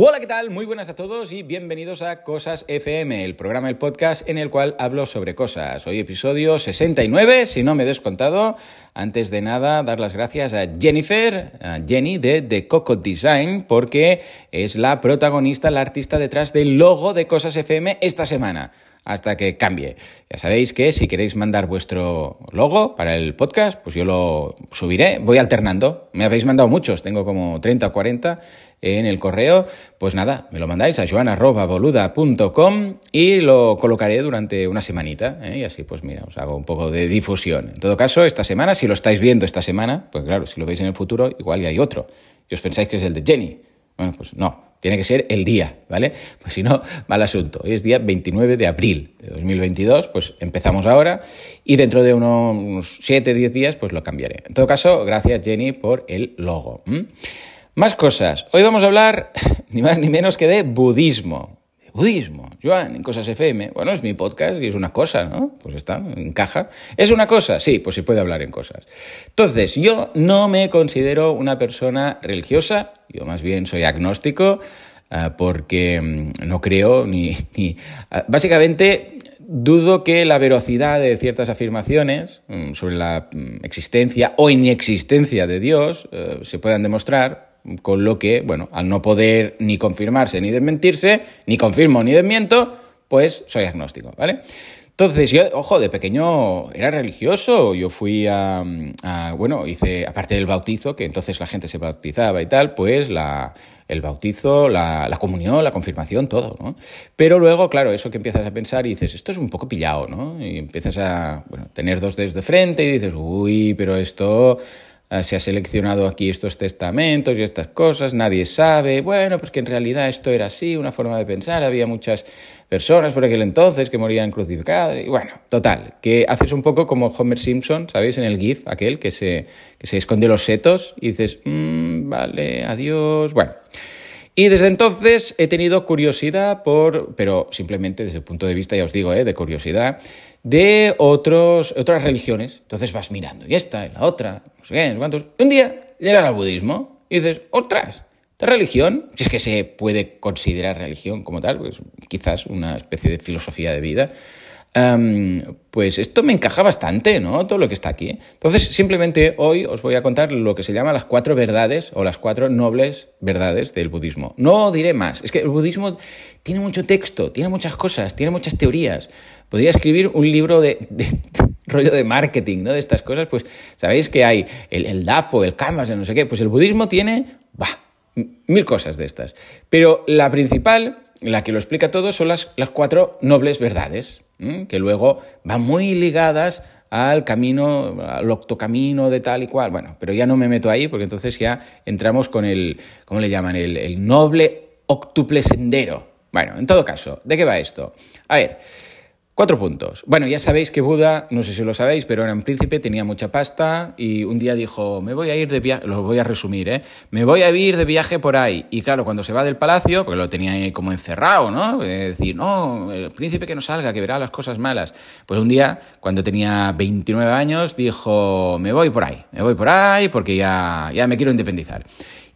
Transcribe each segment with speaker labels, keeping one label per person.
Speaker 1: Hola, ¿qué tal? Muy buenas a todos y bienvenidos a Cosas FM, el programa del podcast en el cual hablo sobre cosas. Hoy episodio 69, si no me he descontado. Antes de nada, dar las gracias a Jennifer, a Jenny de The Coco Design, porque es la protagonista, la artista detrás del logo de Cosas FM esta semana hasta que cambie. Ya sabéis que si queréis mandar vuestro logo para el podcast, pues yo lo subiré, voy alternando. Me habéis mandado muchos, tengo como 30 o 40 en el correo. Pues nada, me lo mandáis a joan.boluda.com y lo colocaré durante una semanita. ¿eh? Y así, pues mira, os hago un poco de difusión. En todo caso, esta semana, si lo estáis viendo esta semana, pues claro, si lo veis en el futuro, igual ya hay otro. Y os pensáis que es el de Jenny. Bueno, pues no, tiene que ser el día, ¿vale? Pues si no, mal asunto. Hoy es día 29 de abril de 2022, pues empezamos ahora y dentro de unos 7, 10 días pues lo cambiaré. En todo caso, gracias Jenny por el logo. Más cosas. Hoy vamos a hablar ni más ni menos que de budismo budismo, Joan, en Cosas FM. Bueno, es mi podcast y es una cosa, ¿no? Pues está, encaja. ¿Es una cosa? Sí, pues se puede hablar en cosas. Entonces, yo no me considero una persona religiosa, yo más bien soy agnóstico, ah, porque mm, no creo ni... Ah, básicamente, dudo que la velocidad de ciertas afirmaciones mm, sobre la mm, existencia o inexistencia de Dios eh, se puedan demostrar con lo que, bueno, al no poder ni confirmarse ni desmentirse, ni confirmo ni desmiento, pues soy agnóstico, ¿vale? Entonces, yo, ojo, de pequeño era religioso, yo fui a, bueno, hice, aparte del bautizo, que entonces la gente se bautizaba y tal, pues la, el bautizo, la, la, comunión, la confirmación, todo, ¿no? Pero luego, claro, eso que empiezas a pensar y dices, esto es un poco pillado, ¿no? Y empiezas a, tener dos dedos de frente y dices, uy, pero esto se ha seleccionado aquí estos testamentos y estas cosas, nadie sabe, bueno, pues que en realidad esto era así, una forma de pensar, había muchas personas por aquel entonces que morían crucificadas, y bueno, total, que haces un poco como Homer Simpson, ¿sabéis? En el GIF, aquel que se, que se esconde los setos y dices, mmm, vale, adiós, bueno. Y desde entonces he tenido curiosidad por, pero simplemente desde el punto de vista, ya os digo, ¿eh? de curiosidad, de otros, otras religiones. Entonces vas mirando, y esta, y la otra, no sé qué, no sé cuántos. Un día llegas al budismo y dices, otras, esta religión, si es que se puede considerar religión como tal, pues quizás una especie de filosofía de vida, pues esto me encaja bastante, ¿no? Todo lo que está aquí. Entonces, simplemente hoy os voy a contar lo que se llama las cuatro verdades o las cuatro nobles verdades del budismo. No diré más. Es que el budismo tiene mucho texto, tiene muchas cosas, tiene muchas teorías. Podría escribir un libro de, rollo de marketing, ¿no? De estas cosas, pues sabéis que hay el, el DAFO, el Canvas, no sé qué. Pues el budismo tiene, bah, mil cosas de estas. Pero la principal, la que lo explica todo, son las, las cuatro nobles verdades que luego van muy ligadas al camino, al octocamino de tal y cual. Bueno, pero ya no me meto ahí porque entonces ya entramos con el, ¿cómo le llaman? El, el noble octuple sendero. Bueno, en todo caso, ¿de qué va esto? A ver, Cuatro puntos. Bueno, ya sabéis que Buda, no sé si lo sabéis, pero era un príncipe, tenía mucha pasta y un día dijo, me voy a ir de viaje, lo voy a resumir, ¿eh? Me voy a ir de viaje por ahí. Y claro, cuando se va del palacio, porque lo tenía ahí como encerrado, ¿no? Es decir, no, el príncipe que no salga, que verá las cosas malas. Pues un día, cuando tenía 29 años, dijo, me voy por ahí, me voy por ahí porque ya, ya me quiero independizar.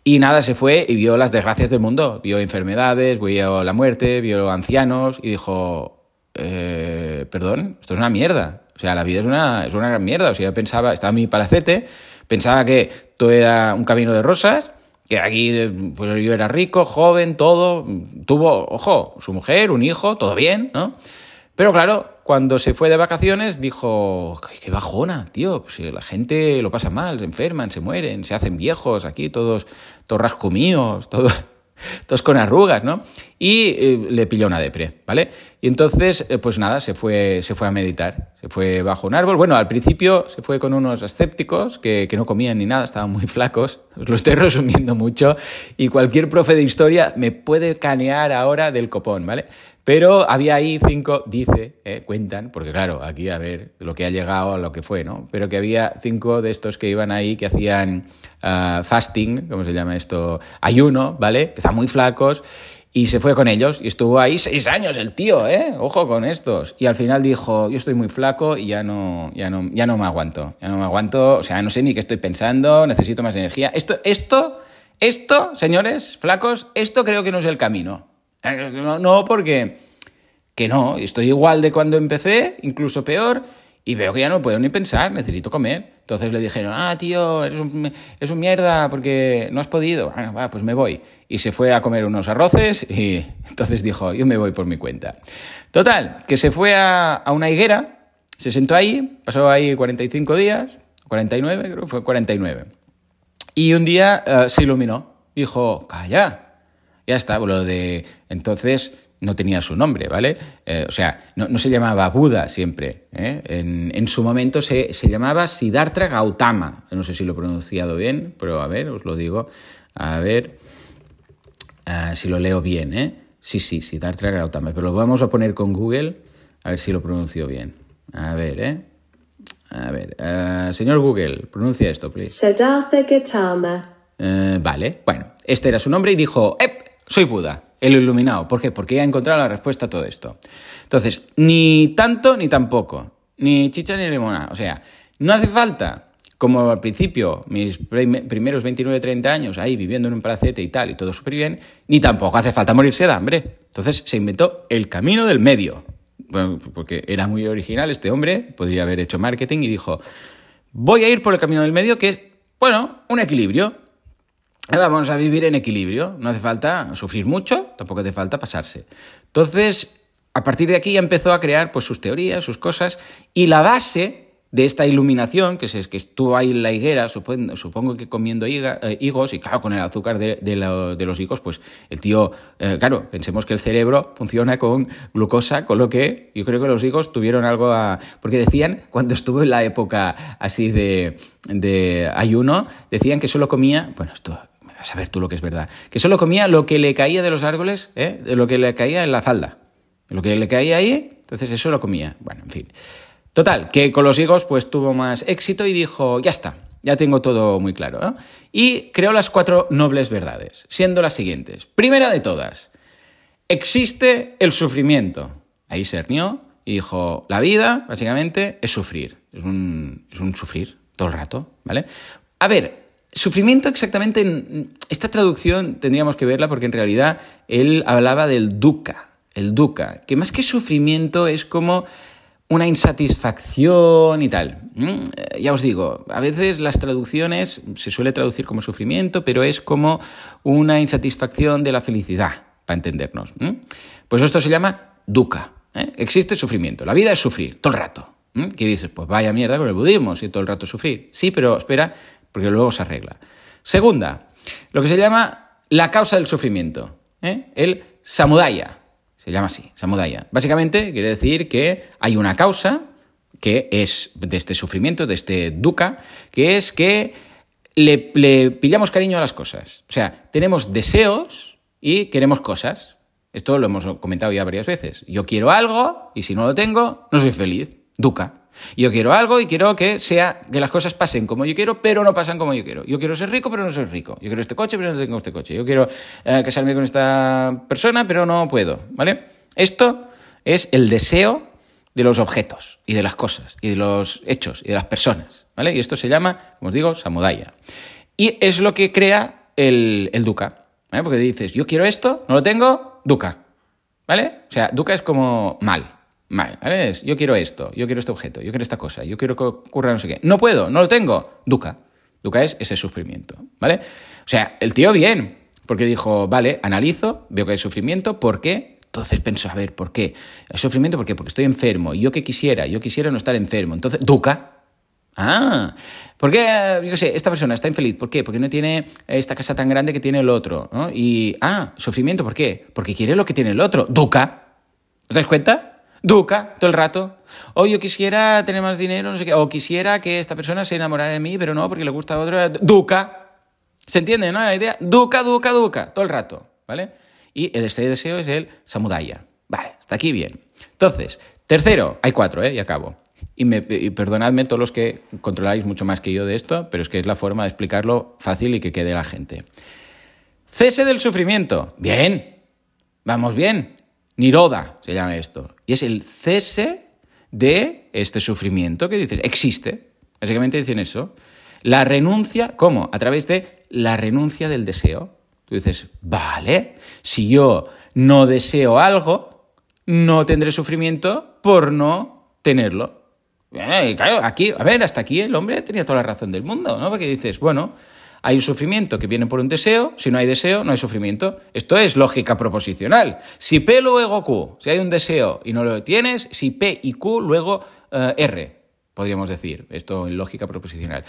Speaker 1: Y nada, se fue y vio las desgracias del mundo, vio enfermedades, vio la muerte, vio ancianos y dijo, eh, perdón, esto es una mierda. O sea, la vida es una, es una gran mierda. O sea, yo pensaba, estaba en mi palacete, pensaba que todo era un camino de rosas, que aquí pues, yo era rico, joven, todo, tuvo, ojo, su mujer, un hijo, todo bien, ¿no? Pero claro, cuando se fue de vacaciones dijo, qué bajona, tío, pues la gente lo pasa mal, se enferman, se mueren, se hacen viejos aquí, todos, todos rascumíos, todo, todos con arrugas, ¿no? Y eh, le pilló una depre, ¿vale? Y entonces, eh, pues nada, se fue, se fue a meditar, se fue bajo un árbol. Bueno, al principio se fue con unos escépticos que, que no comían ni nada, estaban muy flacos. Os lo estoy resumiendo mucho y cualquier profe de historia me puede canear ahora del copón, ¿vale? Pero había ahí cinco, dice, eh, cuentan, porque claro, aquí a ver lo que ha llegado a lo que fue, ¿no? Pero que había cinco de estos que iban ahí, que hacían uh, fasting, ¿cómo se llama esto? Ayuno, ¿vale? Que estaban muy flacos. Y se fue con ellos y estuvo ahí seis años el tío, ¿eh? Ojo con estos. Y al final dijo, yo estoy muy flaco y ya no, ya no, ya no me aguanto. Ya no me aguanto, o sea, no sé ni qué estoy pensando, necesito más energía. Esto, esto Esto, señores, flacos, esto creo que no es el camino. Eh, no, no porque... Que no, estoy igual de cuando empecé, incluso peor, y veo que ya no puedo ni pensar, necesito comer. Entonces le dijeron, ah, tío, eres un, un mierda porque no has podido. Bueno, va, pues me voy. Y se fue a comer unos arroces y entonces dijo, yo me voy por mi cuenta. Total, que se fue a, a una higuera, se sentó ahí, pasó ahí 45 días, 49, creo que fue 49. Y un día uh, se iluminó. Dijo, calla. Ya está, lo de entonces no tenía su nombre, ¿vale? Eh, o sea, no, no, se llamaba Buda siempre. ¿eh? En, en, su momento se, se, llamaba Siddhartha Gautama. No sé si lo he pronunciado bien, pero a ver, os lo digo. A ver uh, si lo leo bien, ¿eh? Sí, sí, Siddhartha Gautama. Pero lo vamos a poner con Google a ver si lo pronuncio bien. A ver, ¿eh? A ver, uh, señor Google, pronuncia esto, please.
Speaker 2: Siddhartha Gautama.
Speaker 1: Uh, vale, bueno, este era su nombre y dijo, ¡Ep! Soy Buda, el iluminado. ¿Por qué? Porque ya ha encontrado la respuesta a todo esto. Entonces, ni tanto ni tampoco. Ni chicha ni limonada. O sea, no hace falta, como al principio, mis primeros 29, 30 años ahí viviendo en un palacete y tal, y todo súper bien, ni tampoco hace falta morirse de hambre. Entonces se inventó el camino del medio. Bueno, porque era muy original este hombre, podría haber hecho marketing y dijo, voy a ir por el camino del medio que es, bueno, un equilibrio. Vamos a vivir en equilibrio, no hace falta sufrir mucho, tampoco hace falta pasarse. Entonces, a partir de aquí empezó a crear pues, sus teorías, sus cosas, y la base de esta iluminación, que, es, que estuvo ahí en la higuera, supongo, supongo que comiendo higa, eh, higos, y claro, con el azúcar de, de, lo, de los higos, pues el tío, eh, claro, pensemos que el cerebro funciona con glucosa, con lo que yo creo que los higos tuvieron algo a... Porque decían, cuando estuvo en la época así de, de ayuno, decían que solo comía, bueno, esto a saber tú lo que es verdad, que solo comía lo que le caía de los árboles, ¿eh? de lo que le caía en la falda. Lo que le caía ahí, entonces eso lo comía. Bueno, en fin. Total, que con los higos pues tuvo más éxito y dijo, ya está, ya tengo todo muy claro. Y creó las cuatro nobles verdades, siendo las siguientes. Primera de todas, existe el sufrimiento. Ahí se hernió y dijo, la vida, básicamente, es sufrir. Es un, es un sufrir todo el rato, ¿vale? A ver, Sufrimiento exactamente, esta traducción tendríamos que verla porque en realidad él hablaba del dukkha, el dukkha, que más que sufrimiento es como una insatisfacción y tal. Ya os digo, a veces las traducciones se suele traducir como sufrimiento, pero es como una insatisfacción de la felicidad, para entendernos. Pues esto se llama dukkha. ¿eh? Existe sufrimiento, la vida es sufrir, todo el rato. ¿Qué dices? Pues vaya mierda con el budismo, si todo el rato sufrir. Sí, pero espera, porque luego se arregla. Segunda, lo que se llama la causa del sufrimiento, ¿eh? el samudaya, se llama así, samudaya. Básicamente quiere decir que hay una causa que es de este sufrimiento, de este dukkha, que es que le, le pillamos cariño a las cosas. O sea, tenemos deseos y queremos cosas. Esto lo hemos comentado ya varias veces. Yo quiero algo y si no lo tengo, no soy feliz. Dukkha. Yo quiero algo y quiero que sea que las cosas pasen como yo quiero, pero no pasan como yo quiero. Yo quiero ser rico, pero no soy rico. Yo quiero este coche, pero no tengo este coche. Yo quiero eh, casarme con esta persona, pero no puedo, ¿vale? Esto es el deseo de los objetos y de las cosas y de los hechos y de las personas, ¿vale? Y esto se llama, como os digo, samudaya. Y es lo que crea el, el ¿vale? Porque dices, yo quiero esto, no lo tengo, dukkha, ¿vale? O sea, dukkha es como mal, Vale. Yo quiero esto, yo quiero este objeto, yo quiero esta cosa, yo quiero que ocurra no sé qué. No puedo, no lo tengo. Dukkha. Dukkha es ese sufrimiento, ¿vale? O sea, el tío bien, porque dijo, vale, analizo, veo que hay sufrimiento, ¿por qué? Entonces pensó, a ver, ¿por qué? ¿El sufrimiento por qué? Porque estoy enfermo. Yo que quisiera, yo quisiera no estar enfermo. Entonces, Dukkha. Ah, ¿por qué, yo qué sé, esta persona está infeliz? ¿Por qué? Porque no tiene esta casa tan grande que tiene el otro. ¿no? Y, ah, sufrimiento, ¿por qué? Porque quiere lo que tiene el otro. Dukkha. ¿Os dais cuenta? Duca, todo el rato. O yo quisiera tener más dinero, no sé qué. O quisiera que esta persona se enamorara de mí, pero no, porque le gusta a otro. Duca. ¿Se entiende, no? La idea. Duca, duca, duca. Todo el rato, ¿vale? Y el este deseo es el samudaya. Vale, hasta aquí bien. Entonces, tercero, hay cuatro, ¿eh? Y acabo. Y, me, y perdonadme todos los que controláis mucho más que yo de esto, pero es que es la forma de explicarlo fácil y que quede la gente. Cese del sufrimiento. Bien. Vamos bien. Niroda se llama esto. Y es el cese de este sufrimiento que dicen, existe. Básicamente dicen eso. La renuncia, ¿cómo? A través de la renuncia del deseo. Tú dices, vale, si yo no deseo algo, no tendré sufrimiento por no tenerlo. Claro, aquí, a ver, hasta aquí el hombre tenía toda la razón del mundo, ¿no? Porque dices, bueno, hay un sufrimiento que viene por un deseo, si no hay deseo, no hay sufrimiento. Esto es lógica proposicional. Si P luego Q, si hay un deseo y no lo tienes, si P y Q luego eh, R, podríamos decir, esto en lógica proposicional.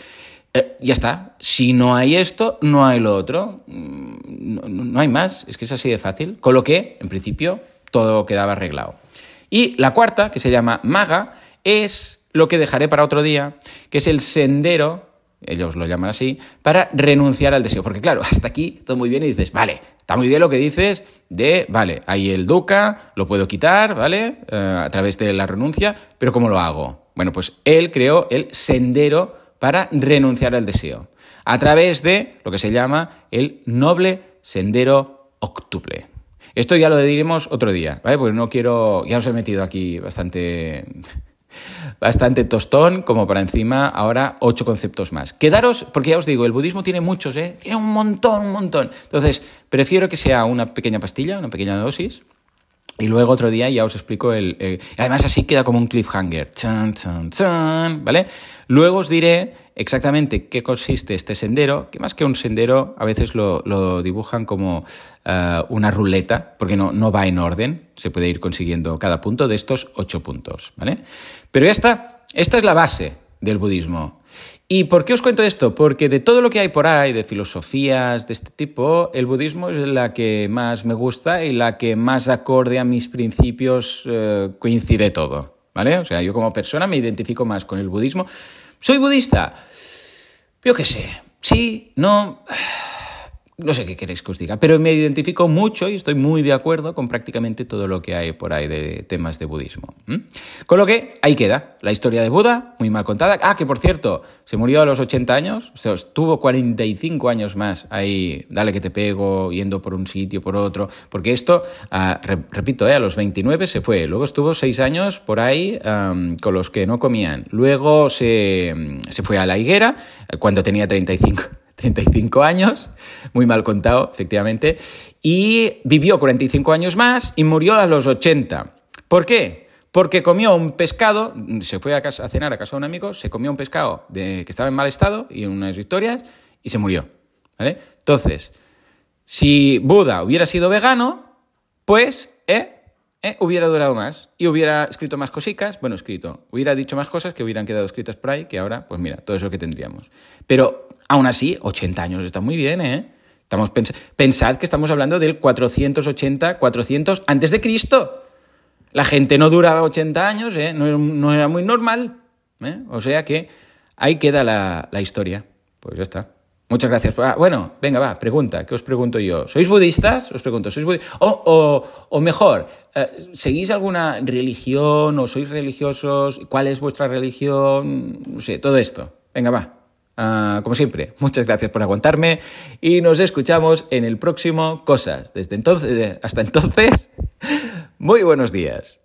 Speaker 1: Eh, ya está, si no hay esto, no hay lo otro, mm, no, no hay más, es que es así de fácil, con lo que, en principio, todo quedaba arreglado. Y la cuarta, que se llama maga, es lo que dejaré para otro día, que es el sendero, ellos lo llaman así, para renunciar al deseo. Porque claro, hasta aquí todo muy bien y dices, vale, está muy bien lo que dices de, vale, hay el duca, lo puedo quitar, ¿vale? Eh, a través de la renuncia, pero ¿cómo lo hago? Bueno, pues él creó el sendero para renunciar al deseo, a través de lo que se llama el noble sendero octuple. Esto ya lo diremos otro día, ¿vale? Porque no quiero, ya os he metido aquí bastante bastante tostón, como para encima ahora ocho conceptos más. Quedaros, porque ya os digo, el budismo tiene muchos, ¿eh? Tiene un montón, un montón. Entonces, prefiero que sea una pequeña pastilla, una pequeña dosis, y luego otro día ya os explico el... además así queda como un cliffhanger. Chan, chan, chan, ¿Vale? Luego os diré exactamente qué consiste este sendero, que más que un sendero a veces lo, dibujan como eh, una ruleta, porque no, no va en orden, se puede ir consiguiendo cada punto de estos ocho puntos, ¿vale? Pero esta, esta es la base del budismo. ¿Y por qué os cuento esto? Porque de todo lo que hay por ahí, de filosofías de este tipo, el budismo es la que más me gusta y la que más acorde a mis principios eh, coincide todo. ¿Vale? O sea, yo como persona me identifico más con el budismo. ¿Soy budista? Yo qué sé. Sí, no no sé qué queréis que os diga, pero me identifico mucho y estoy muy de acuerdo con prácticamente todo lo que hay por ahí de temas de budismo. Con lo que ahí queda la historia de Buda, muy mal contada. Ah, que por cierto, se murió a los 80 años, o sea, estuvo 45 años más ahí, dale que te pego, yendo por un sitio, por otro, porque esto, ah, repito, eh, a los 29 se fue, luego estuvo 6 años por ahí con los que no comían, luego se, se fue a la higuera cuando tenía 35 35 años, muy mal contado, efectivamente, y vivió 45 años más y murió a los 80. ¿Por qué? Porque comió un pescado, se fue a, casa, a cenar a casa de un amigo, se comió un pescado de, que estaba en mal estado y en unas historias y se murió. ¿vale? Entonces, si Buda hubiera sido vegano, pues ¿eh? ¿Eh? hubiera durado más y hubiera escrito más cositas, bueno, escrito, hubiera dicho más cosas que hubieran quedado escritas por ahí, que ahora, pues mira, todo eso que tendríamos. Pero aún así, 80 años está muy bien, ¿eh? Estamos pensad que estamos hablando del 480, 400 antes de Cristo. La gente no duraba 80 años, ¿eh? no, era muy normal. ¿eh? O sea que ahí queda la historia. Pues ya está. Muchas gracias. Ah, bueno, venga, va, pregunta. ¿Qué os pregunto yo? ¿Sois budistas? Os pregunto, ¿sois budistas? O, mejor, eh, ¿seguís alguna religión o sois religiosos? ¿Cuál es vuestra religión? No sé, todo esto. Venga, va. Ah, como siempre, muchas gracias por aguantarme y nos escuchamos en el próximo Cosas. Desde entonces, hasta entonces, muy buenos días.